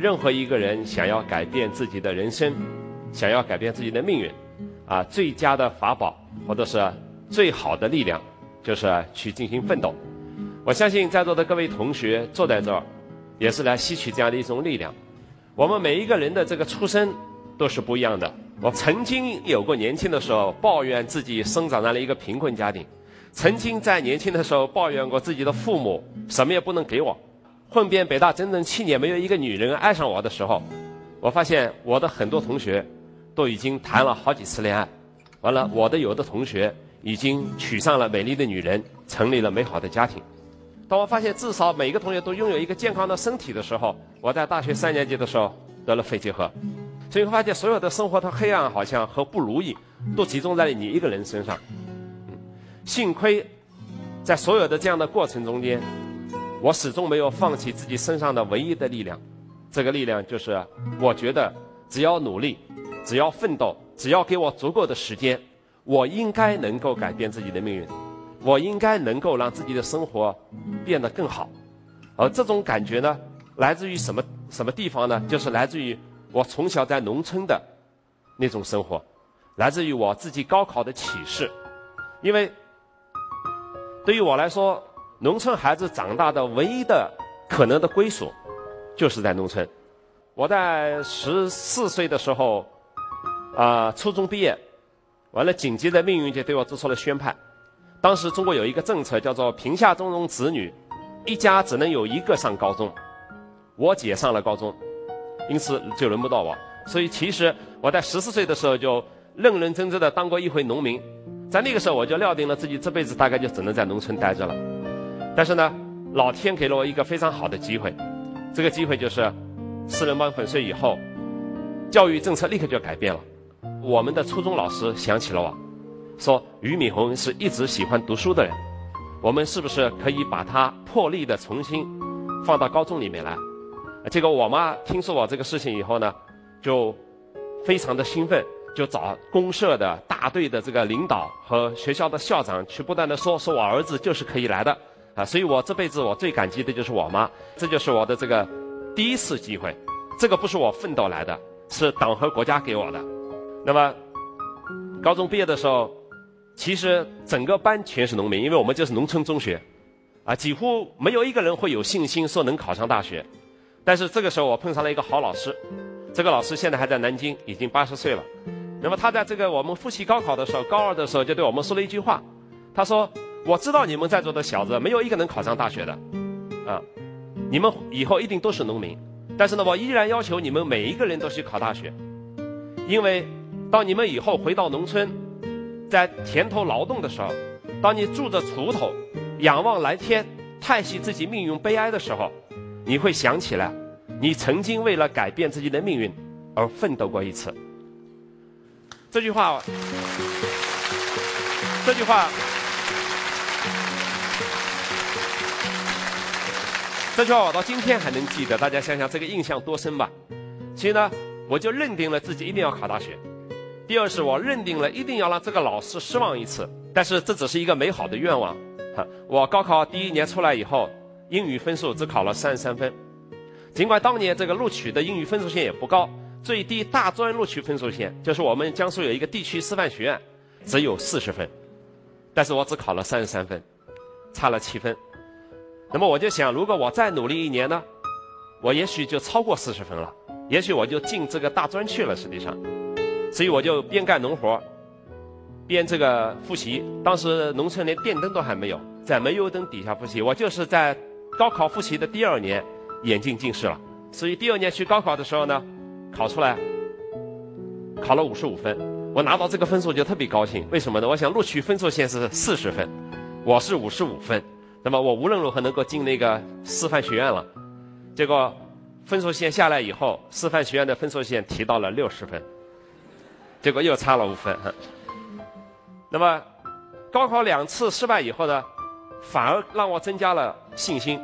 任何一个人想要改变自己的人生，想要改变自己的命运，啊，最佳的法宝或者是最好的力量，就是去进行奋斗。我相信在座的各位同学坐在这儿，也是来吸取这样的一种力量。我们每一个人的这个出身都是不一样的。我曾经有过年轻的时候抱怨自己生长在了一个贫困家庭，曾经在年轻的时候抱怨过自己的父母什么也不能给我。混遍北大整整七年，没有一个女人爱上我的时候，我发现我的很多同学都已经谈了好几次恋爱。完了，我的有的同学已经娶上了美丽的女人，成立了美好的家庭。当我发现至少每个同学都拥有一个健康的身体的时候，我在大学三年级的时候得了肺结核，所以发现所有的生活的黑暗好像和不如意都集中在了你一个人身上。幸亏在所有的这样的过程中间，我始终没有放弃自己身上的唯一的力量，这个力量就是我觉得只要努力，只要奋斗，只要给我足够的时间，我应该能够改变自己的命运。我应该能够让自己的生活变得更好，而这种感觉呢，来自于什么什么地方呢？就是来自于我从小在农村的那种生活，来自于我自己高考的启示。因为对于我来说，农村孩子长大的唯一的可能的归属，就是在农村。我在十四岁的时候，啊，初中毕业，完了，紧接着命运就对我做出了宣判。当时中国有一个政策叫做“贫下中农子女，一家只能有一个上高中”。我姐上了高中，因此就轮不到我。所以其实我在十四岁的时候就认认真真的当过一回农民，在那个时候我就料定了自己这辈子大概就只能在农村待着了。但是呢，老天给了我一个非常好的机会，这个机会就是四人帮粉碎以后，教育政策立刻就改变了。我们的初中老师想起了我。说俞敏洪是一直喜欢读书的人，我们是不是可以把他破例的重新放到高中里面来？结果我妈听说我这个事情以后呢，就非常的兴奋，就找公社的大队的这个领导和学校的校长去不断的说，说我儿子就是可以来的啊！所以我这辈子我最感激的就是我妈，这就是我的这个第一次机会，这个不是我奋斗来的，是党和国家给我的。那么高中毕业的时候。其实整个班全是农民，因为我们就是农村中学，啊，几乎没有一个人会有信心说能考上大学。但是这个时候我碰上了一个好老师，这个老师现在还在南京，已经八十岁了。那么他在这个我们复习高考的时候，高二的时候就对我们说了一句话，他说：“我知道你们在座的小子没有一个能考上大学的，啊，你们以后一定都是农民。但是呢，我依然要求你们每一个人都去考大学，因为当你们以后回到农村。”在田头劳动的时候，当你拄着锄头，仰望蓝天，叹息自己命运悲哀的时候，你会想起来，你曾经为了改变自己的命运而奋斗过一次。这句话，这句话，这句话我到今天还能记得。大家想想，这个印象多深吧？所以呢，我就认定了自己一定要考大学。第二是我认定了一定要让这个老师失望一次，但是这只是一个美好的愿望。哈，我高考第一年出来以后，英语分数只考了三十三分，尽管当年这个录取的英语分数线也不高，最低大专录取分数线就是我们江苏有一个地区师范学院，只有四十分，但是我只考了三十三分，差了七分。那么我就想，如果我再努力一年呢，我也许就超过四十分了，也许我就进这个大专去了。实际上。所以我就边干农活边这个复习。当时农村连电灯都还没有，在煤油灯底下复习。我就是在高考复习的第二年，眼镜近视了。所以第二年去高考的时候呢，考出来考了五十五分。我拿到这个分数就特别高兴。为什么呢？我想录取分数线是四十分，我是五十五分，那么我无论如何能够进那个师范学院了。结果分数线下来以后，师范学院的分数线提到了六十分。结果又差了五分，那么高考两次失败以后呢，反而让我增加了信心，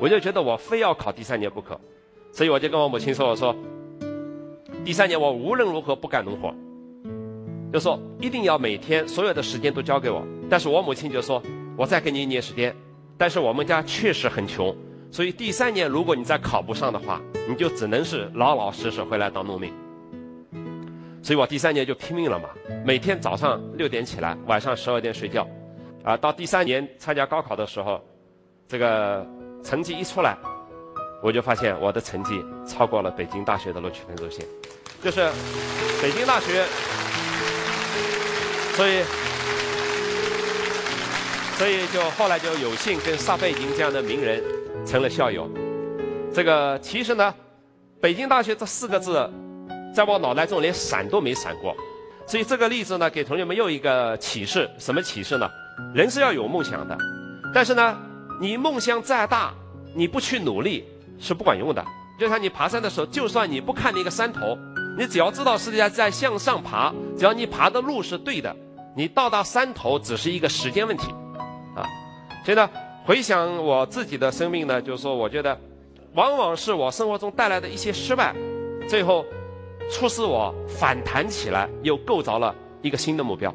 我就觉得我非要考第三年不可，所以我就跟我母亲说：“我说第三年我无论如何不干农活，就说一定要每天所有的时间都交给我。”但是我母亲就说：“我再给你一年时间，但是我们家确实很穷，所以第三年如果你再考不上的话，你就只能是老老实实回来当农民。所以我第三年就拼命了嘛，每天早上六点起来，晚上十二点睡觉，啊，到第三年参加高考的时候，这个成绩一出来，我就发现我的成绩超过了北京大学的录取分数线，就是北京大学，所以，所以就后来就有幸跟撒贝宁这样的名人成了校友。这个其实呢，北京大学这四个字。在我脑袋中连闪都没闪过，所以这个例子呢，给同学们又一个启示。什么启示呢？人是要有梦想的，但是呢，你梦想再大，你不去努力是不管用的。就像你爬山的时候，就算你不看那个山头，你只要知道世界在向上爬，只要你爬的路是对的，你到达山头只是一个时间问题，所以呢，回想我自己的生命呢，就是说，我觉得，往往是我生活中带来的一些失败，最后。促使我反弹起来，又构造了一个新的目标。